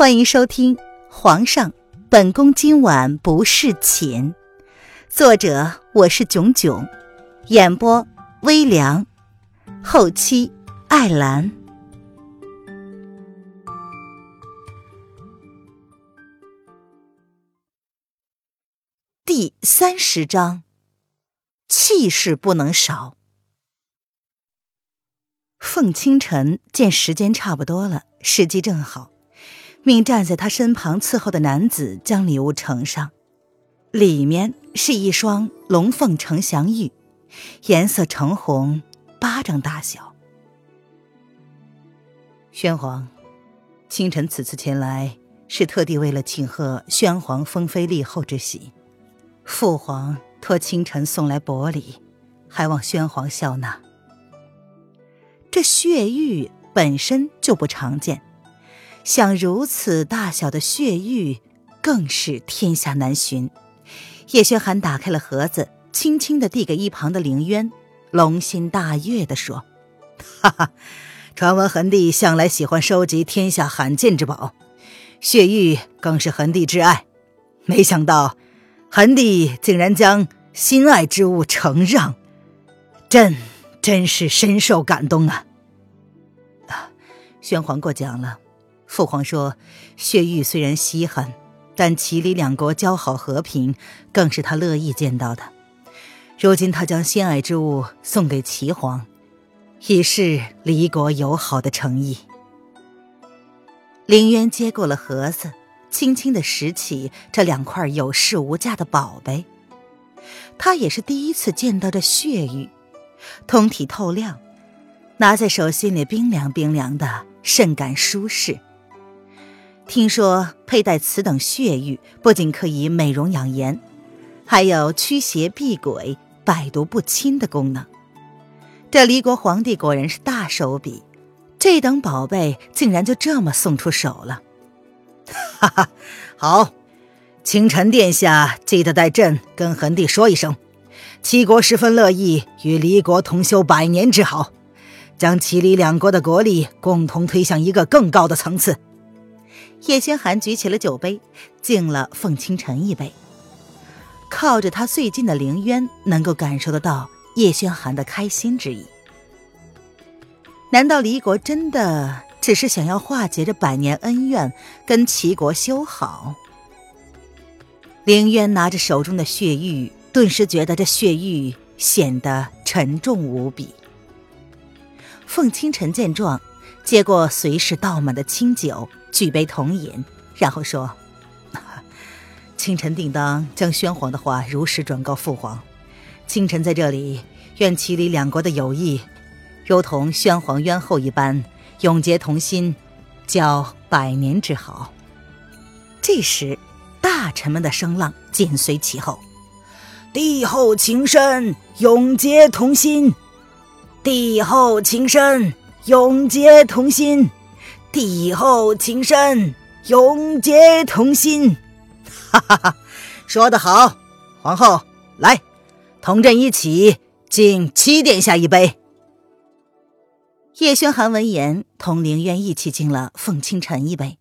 欢迎收听《皇上，本宫今晚不侍寝》，作者我是囧囧，演播微凉，后期艾兰。第三十章，气势不能少。凤清晨见时间差不多了，时机正好。命站在他身旁伺候的男子将礼物呈上，里面是一双龙凤呈祥玉，颜色橙红，巴掌大小。宣皇，清晨此次前来是特地为了庆贺宣皇封妃立后之喜，父皇托清晨送来薄礼，还望宣皇笑纳。这血玉本身就不常见。像如此大小的血玉，更是天下难寻。叶轩寒打开了盒子，轻轻的递给一旁的凌渊，龙心大悦的说：“哈哈，传闻恒帝向来喜欢收集天下罕见之宝，血玉更是恒帝挚爱。没想到，恒帝竟然将心爱之物承让，朕真是深受感动啊！”啊，宣皇过奖了。父皇说：“血玉虽然稀罕，但齐黎两国交好和平，更是他乐意见到的。如今他将心爱之物送给齐皇，以示离国友好的诚意。”凌渊接过了盒子，轻轻的拾起这两块有市无价的宝贝。他也是第一次见到这血玉，通体透亮，拿在手心里冰凉冰凉的，甚感舒适。听说佩戴此等血玉，不仅可以美容养颜，还有驱邪避鬼、百毒不侵的功能。这离国皇帝果然是大手笔，这等宝贝竟然就这么送出手了。哈哈，好，清晨殿下记得带朕跟恒帝说一声，齐国十分乐意与离国同修百年之好，将齐离两国的国力共同推向一个更高的层次。叶轩寒举起了酒杯，敬了凤清晨一杯。靠着他最近的凌渊，能够感受得到叶轩寒的开心之意。难道离国真的只是想要化解这百年恩怨，跟齐国修好？凌渊拿着手中的血玉，顿时觉得这血玉显得沉重无比。凤清晨见状，接过随时倒满的清酒。举杯同饮，然后说：“清晨定当将宣皇的话如实转告父皇。清晨在这里，愿齐黎两国的友谊，如同宣皇渊后一般，永结同心，交百年之好。”这时，大臣们的声浪紧随其后：“帝后情深，永结同心；帝后情深，永结同心。”帝后情深，永结同心。哈哈哈，说得好！皇后，来，同朕一起敬七殿下一杯。叶轩寒闻言，同凌渊一起敬了凤清晨一杯。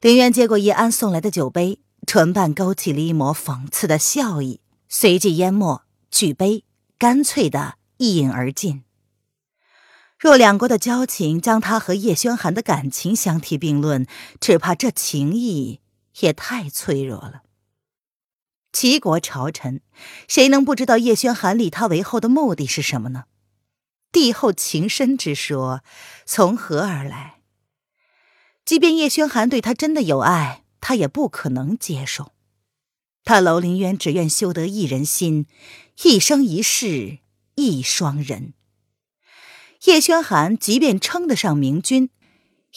凌渊接过叶安送来的酒杯，唇瓣勾起了一抹讽刺的笑意，随即淹没，举杯，干脆的一饮而尽。若两国的交情将他和叶轩寒的感情相提并论，只怕这情谊也太脆弱了。齐国朝臣，谁能不知道叶轩寒立他为后的目的是什么呢？帝后情深之说从何而来？即便叶轩寒对他真的有爱，他也不可能接受。他楼凌渊只愿修得一人心，一生一世一双人。叶轩寒即便称得上明君，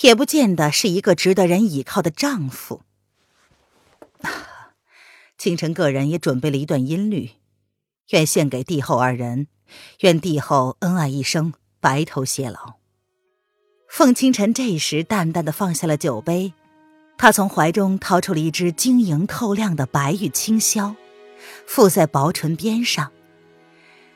也不见得是一个值得人倚靠的丈夫。清晨个人也准备了一段音律，愿献给帝后二人，愿帝后恩爱一生，白头偕老。凤清晨这时淡淡的放下了酒杯，他从怀中掏出了一支晶莹透亮的白玉清箫，附在薄唇边上。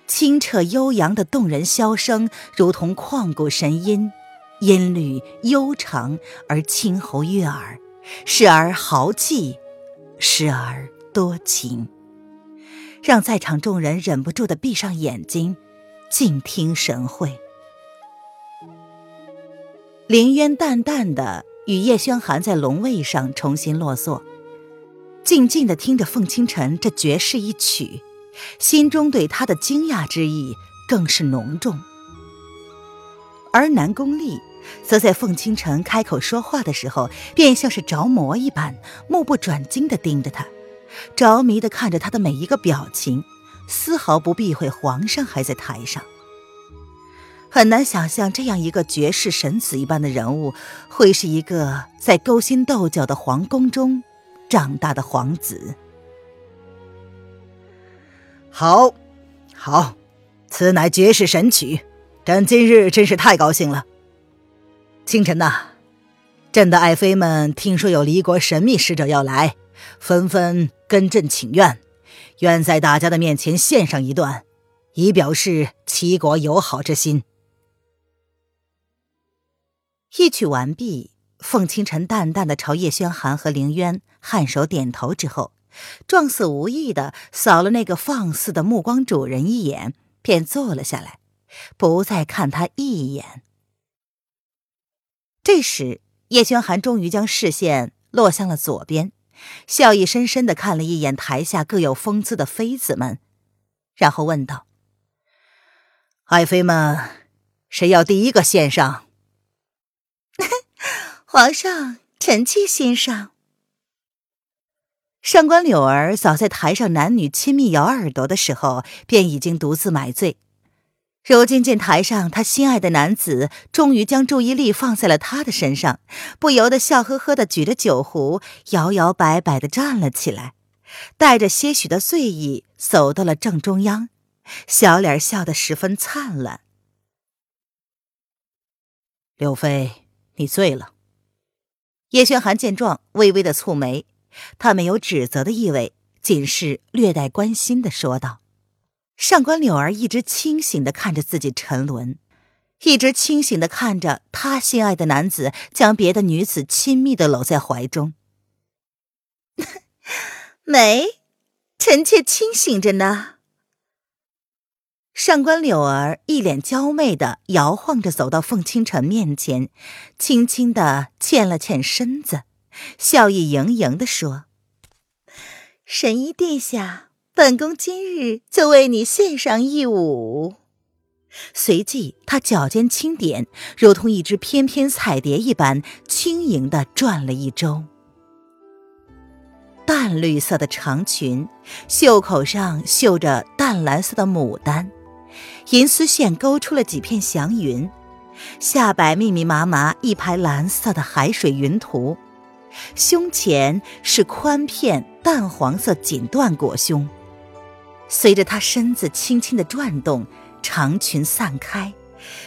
清澈悠扬的动人箫声，如同旷古神音，音律悠长而清喉悦耳，时而豪气，时而多情，让在场众人忍不住的闭上眼睛，静听神会。凌渊淡淡的与叶轩寒在龙位上重新落座，静静的听着凤清晨这绝世一曲，心中对他的惊讶之意更是浓重。而南宫丽则在凤清晨开口说话的时候，便像是着魔一般，目不转睛的盯着他，着迷的看着他的每一个表情，丝毫不避讳皇上还在台上。很难想象这样一个绝世神子一般的人物，会是一个在勾心斗角的皇宫中长大的皇子。好，好，此乃绝世神曲，朕今日真是太高兴了。清晨呐，朕的爱妃们听说有离国神秘使者要来，纷纷跟朕请愿，愿在大家的面前献上一段，以表示齐国友好之心。一曲完毕，凤清晨淡淡的朝叶轩寒和凌渊颔首点头之后，状似无意的扫了那个放肆的目光主人一眼，便坐了下来，不再看他一眼。这时，叶轩寒终于将视线落向了左边，笑意深深的看了一眼台下各有风姿的妃子们，然后问道：“爱妃们，谁要第一个献上？” 皇上，臣妾欣赏。上官柳儿早在台上男女亲密咬耳朵的时候，便已经独自买醉。如今见台上他心爱的男子终于将注意力放在了他的身上，不由得笑呵呵的举着酒壶，摇摇摆摆的站了起来，带着些许的醉意走到了正中央，小脸笑得十分灿烂。柳飞，你醉了。叶轩寒见状，微微的蹙眉，他没有指责的意味，仅是略带关心的说道：“上官柳儿一直清醒的看着自己沉沦，一直清醒的看着他心爱的男子将别的女子亲密的搂在怀中。没，臣妾清醒着呢。”上官柳儿一脸娇媚的摇晃着走到凤清晨面前，轻轻的欠了欠身子，笑意盈盈的说：“神医殿下，本宫今日就为你献上一舞。”随即，他脚尖轻点，如同一只翩翩彩蝶一般，轻盈的转了一周。淡绿色的长裙，袖口上绣着淡蓝色的牡丹。银丝线勾出了几片祥云，下摆密密麻麻一排蓝色的海水云图，胸前是宽片淡黄色锦缎裹胸。随着她身子轻轻的转动，长裙散开，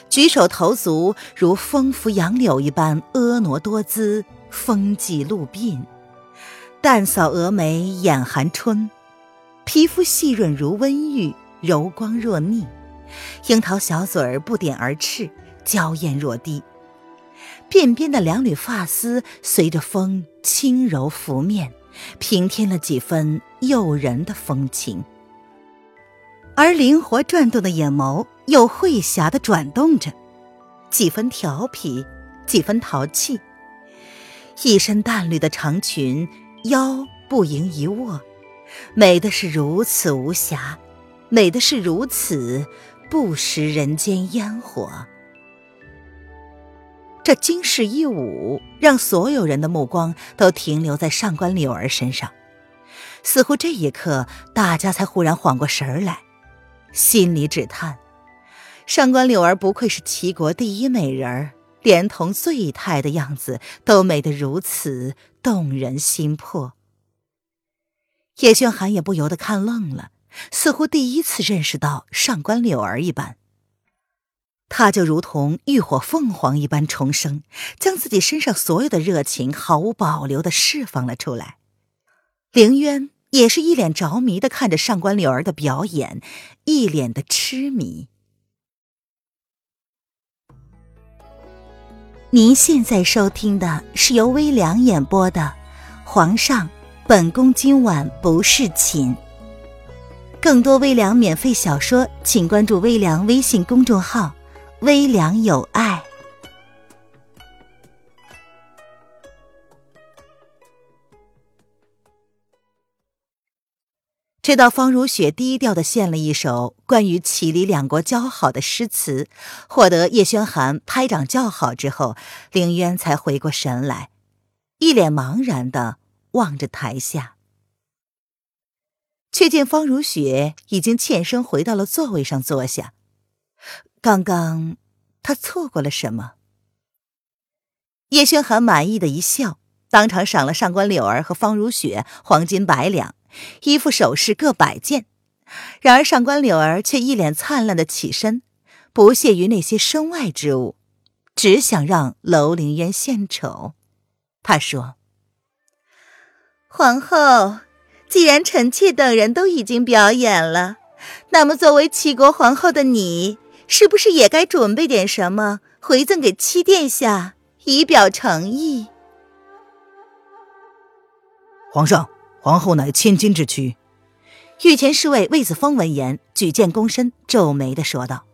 举手投足如风拂杨柳一般婀娜多姿，风髻露鬓。淡扫蛾眉眼含春，皮肤细润如温玉，柔光若腻。樱桃小嘴儿不点而赤，娇艳若滴。鬓边的两缕发丝随着风轻柔拂面，平添了几分诱人的风情。而灵活转动的眼眸又会侠的转动着，几分调皮，几分淘气。一身淡绿的长裙，腰不盈一握，美的是如此无瑕，美的是如此。不食人间烟火，这惊世一舞让所有人的目光都停留在上官柳儿身上，似乎这一刻大家才忽然缓过神儿来，心里只叹：上官柳儿不愧是齐国第一美人儿，连同醉态的样子都美得如此动人心魄。叶轩寒也不由得看愣了。似乎第一次认识到上官柳儿一般，他就如同浴火凤凰一般重生，将自己身上所有的热情毫无保留的释放了出来。凌渊也是一脸着迷的看着上官柳儿的表演，一脸的痴迷。您现在收听的是由微凉演播的《皇上，本宫今晚不侍寝》。更多微凉免费小说，请关注微凉微信公众号“微凉有爱”。直到方如雪低调的献了一首关于启离两国交好的诗词，获得叶宣寒拍掌叫好之后，凌渊才回过神来，一脸茫然的望着台下，却见方如雪已经欠身回到了座位上坐下。刚刚他错过了什么？叶轩寒满意的一笑，当场赏了上官柳儿和方如雪黄金百两。衣服首饰各百件，然而上官柳儿却一脸灿烂的起身，不屑于那些身外之物，只想让楼凌渊献丑。他说：“皇后，既然臣妾等人都已经表演了，那么作为齐国皇后的你，是不是也该准备点什么回赠给七殿下，以表诚意？”皇上。皇后乃千金之躯，御前侍卫魏子峰闻言举剑躬身，皱眉的说道：“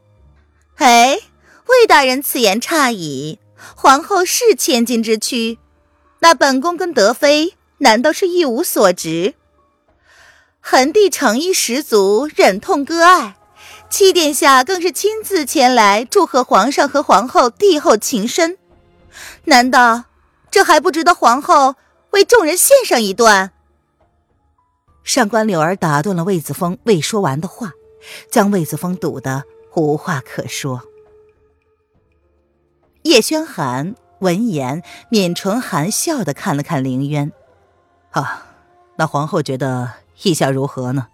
哎，魏大人此言差矣。皇后是千金之躯，那本宫跟德妃难道是一无所值？恒帝诚意十足，忍痛割爱，七殿下更是亲自前来祝贺皇上和皇后帝后情深，难道这还不值得皇后为众人献上一段？”上官柳儿打断了魏子峰未说完的话，将魏子峰堵得无话可说。叶轩寒闻言，抿唇含笑的看了看凌渊，啊，那皇后觉得意下如何呢？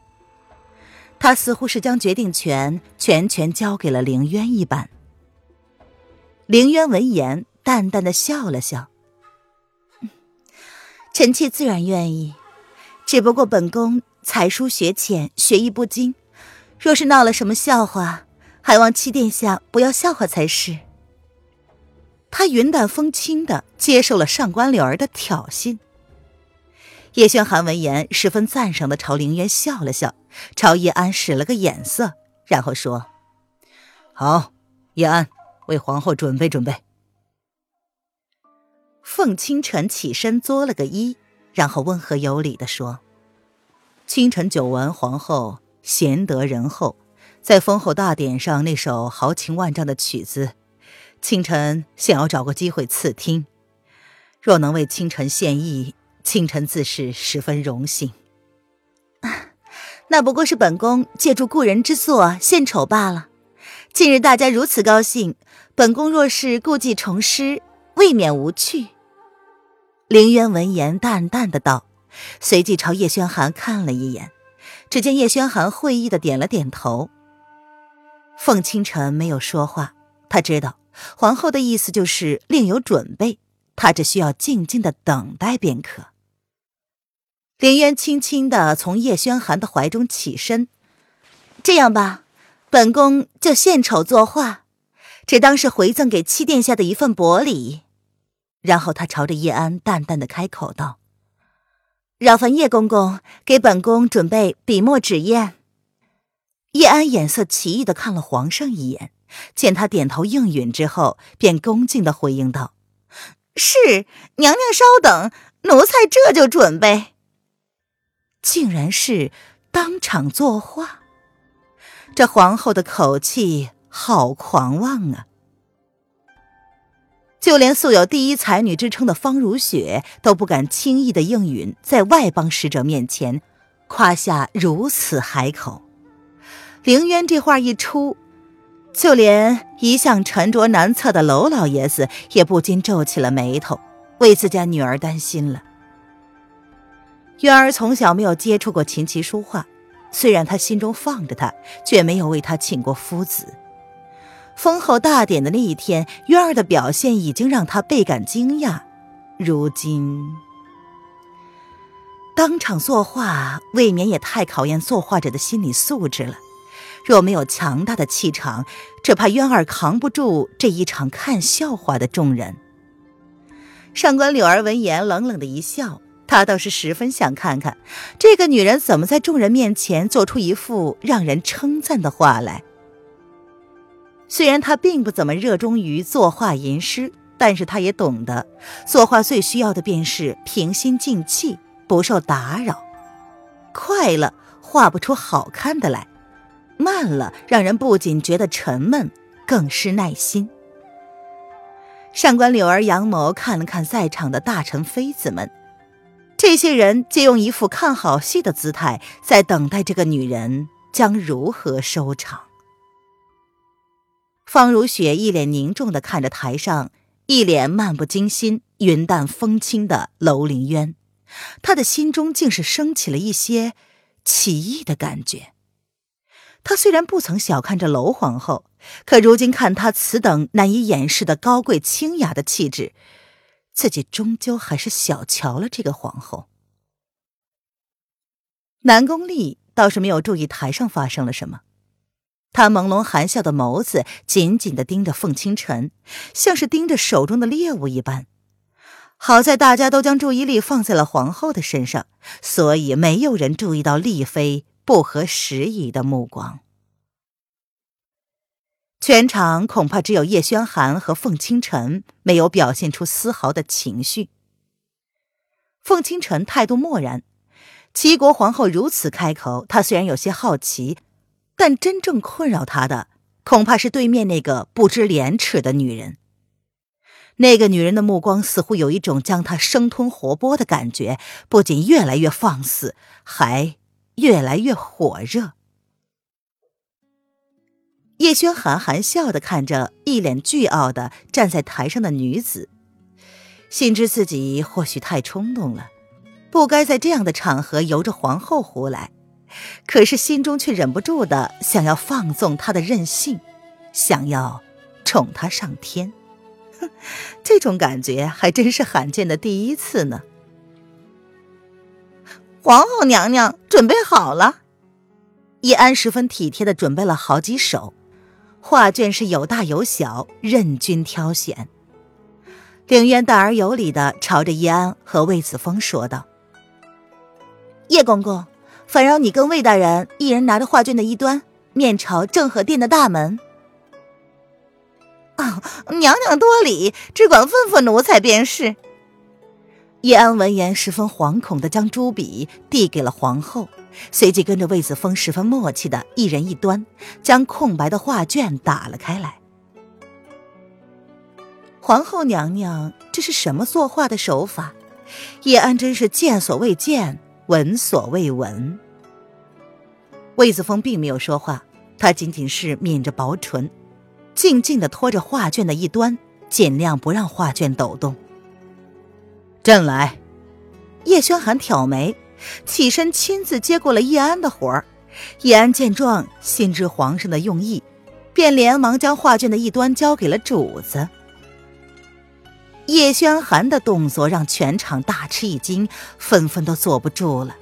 他似乎是将决定权全权交给了凌渊一般。凌渊闻言，淡淡的笑了笑，臣妾自然愿意。只不过本宫才疏学浅，学艺不精，若是闹了什么笑话，还望七殿下不要笑话才是。他云淡风轻的接受了上官柳儿的挑衅。叶轩寒闻言，十分赞赏的朝凌渊笑了笑，朝叶安使了个眼色，然后说：“好，叶安为皇后准备准备。”凤清晨起身作了个揖。然后温和有礼的说：“清晨久闻皇后贤德仁厚，在封后大典上那首豪情万丈的曲子，清晨想要找个机会赐听。若能为清晨献艺，清晨自是十分荣幸。那不过是本宫借助故人之作献丑罢了。近日大家如此高兴，本宫若是故技重施，未免无趣。”凌渊闻言，淡淡的道，随即朝叶轩寒看了一眼，只见叶轩寒会意的点了点头。凤清晨没有说话，他知道皇后的意思就是另有准备，他只需要静静的等待便可。凌渊轻轻的从叶轩寒的怀中起身，这样吧，本宫就献丑作画，只当是回赠给七殿下的一份薄礼。然后他朝着叶安淡淡的开口道：“扰烦叶公公给本宫准备笔墨纸砚。”叶安眼色奇异的看了皇上一眼，见他点头应允之后，便恭敬的回应道：“是，娘娘稍等，奴才这就准备。”竟然是当场作画，这皇后的口气好狂妄啊！就连素有第一才女之称的方如雪都不敢轻易的应允，在外邦使者面前夸下如此海口。凌渊这话一出，就连一向沉着难测的娄老爷子也不禁皱起了眉头，为自家女儿担心了。渊儿从小没有接触过琴棋书画，虽然他心中放着他，却没有为他请过夫子。封后大典的那一天，渊儿的表现已经让他倍感惊讶。如今当场作画，未免也太考验作画者的心理素质了。若没有强大的气场，只怕渊儿扛不住这一场看笑话的众人。上官柳儿闻言，冷冷的一笑。他倒是十分想看看这个女人怎么在众人面前做出一副让人称赞的话来。虽然他并不怎么热衷于作画吟诗，但是他也懂得，作画最需要的便是平心静气，不受打扰。快了，画不出好看的来；慢了，让人不仅觉得沉闷，更失耐心。上官柳儿扬眸看了看在场的大臣妃子们。这些人皆用一副看好戏的姿态，在等待这个女人将如何收场。方如雪一脸凝重的看着台上一脸漫不经心、云淡风轻的楼凌渊，他的心中竟是升起了一些奇异的感觉。他虽然不曾小看这楼皇后，可如今看她此等难以掩饰的高贵清雅的气质。自己终究还是小瞧了这个皇后。南宫丽倒是没有注意台上发生了什么，她朦胧含笑的眸子紧紧的盯着凤清晨，像是盯着手中的猎物一般。好在大家都将注意力放在了皇后的身上，所以没有人注意到丽妃不合时宜的目光。全场恐怕只有叶轩寒和凤清晨没有表现出丝毫的情绪。凤清晨态度漠然，齐国皇后如此开口，他虽然有些好奇，但真正困扰他的恐怕是对面那个不知廉耻的女人。那个女人的目光似乎有一种将他生吞活剥的感觉，不仅越来越放肆，还越来越火热。叶轩寒含笑的看着一脸倨傲的站在台上的女子，心知自己或许太冲动了，不该在这样的场合由着皇后胡来，可是心中却忍不住的想要放纵她的任性，想要宠她上天。哼，这种感觉还真是罕见的第一次呢。皇后娘娘准备好了，叶安十分体贴的准备了好几首。画卷是有大有小，任君挑选。凌渊淡而有礼的朝着叶安和魏子峰说道：“叶公公，烦扰你跟魏大人一人拿着画卷的一端，面朝正和殿的大门。”啊，娘娘多礼，只管吩咐奴才便是。叶安闻言，十分惶恐的将朱笔递给了皇后。随即跟着魏子峰十分默契的一人一端，将空白的画卷打了开来。皇后娘娘，这是什么作画的手法？叶安真是见所未见，闻所未闻。魏子峰并没有说话，他仅仅是抿着薄唇，静静的拖着画卷的一端，尽量不让画卷抖动。朕来。叶轩寒挑眉。起身亲自接过了叶安的活儿，叶安见状，心知皇上的用意，便连忙将画卷的一端交给了主子。叶轩寒的动作让全场大吃一惊，纷纷都坐不住了。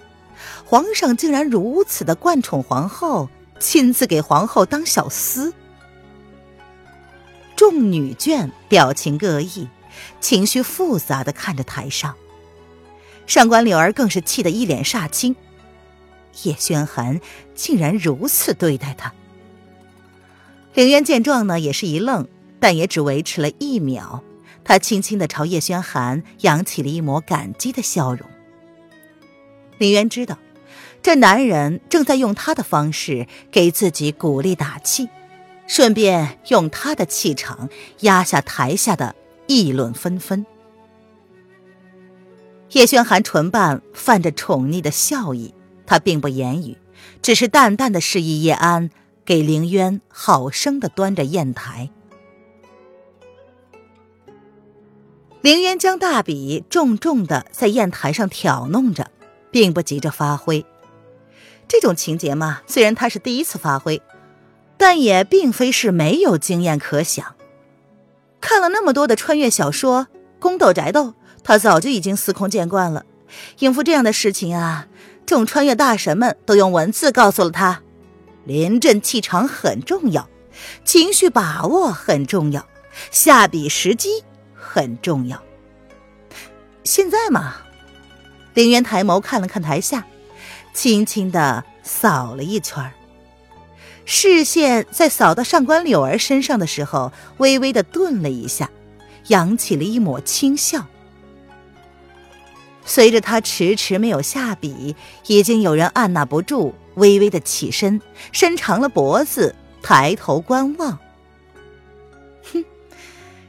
皇上竟然如此的惯宠皇后，亲自给皇后当小厮。众女眷表情各异，情绪复杂的看着台上。上官柳儿更是气得一脸煞青，叶轩寒竟然如此对待他。凌渊见状呢，也是一愣，但也只维持了一秒。他轻轻的朝叶轩寒扬起了一抹感激的笑容。凌渊知道，这男人正在用他的方式给自己鼓励打气，顺便用他的气场压下台下的议论纷纷。叶轩寒唇瓣泛着宠溺的笑意，他并不言语，只是淡淡的示意叶安给凌渊好生的端着砚台。凌渊将大笔重重的在砚台上挑弄着，并不急着发挥。这种情节嘛，虽然他是第一次发挥，但也并非是没有经验可想。看了那么多的穿越小说，宫斗宅斗。他早就已经司空见惯了，应付这样的事情啊，众穿越大神们都用文字告诉了他：临阵气场很重要，情绪把握很重要，下笔时机很重要。现在嘛。凌渊抬眸看了看台下，轻轻的扫了一圈视线在扫到上官柳儿身上的时候，微微的顿了一下，扬起了一抹轻笑。随着他迟迟没有下笔，已经有人按捺不住，微微的起身，伸长了脖子，抬头观望。哼，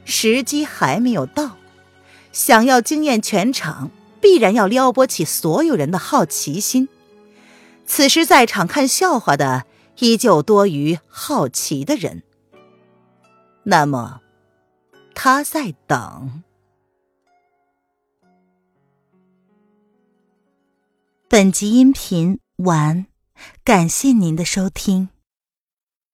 时机还没有到，想要惊艳全场，必然要撩拨起所有人的好奇心。此时在场看笑话的。依旧多于好奇的人，那么他在等。本集音频完，感谢您的收听。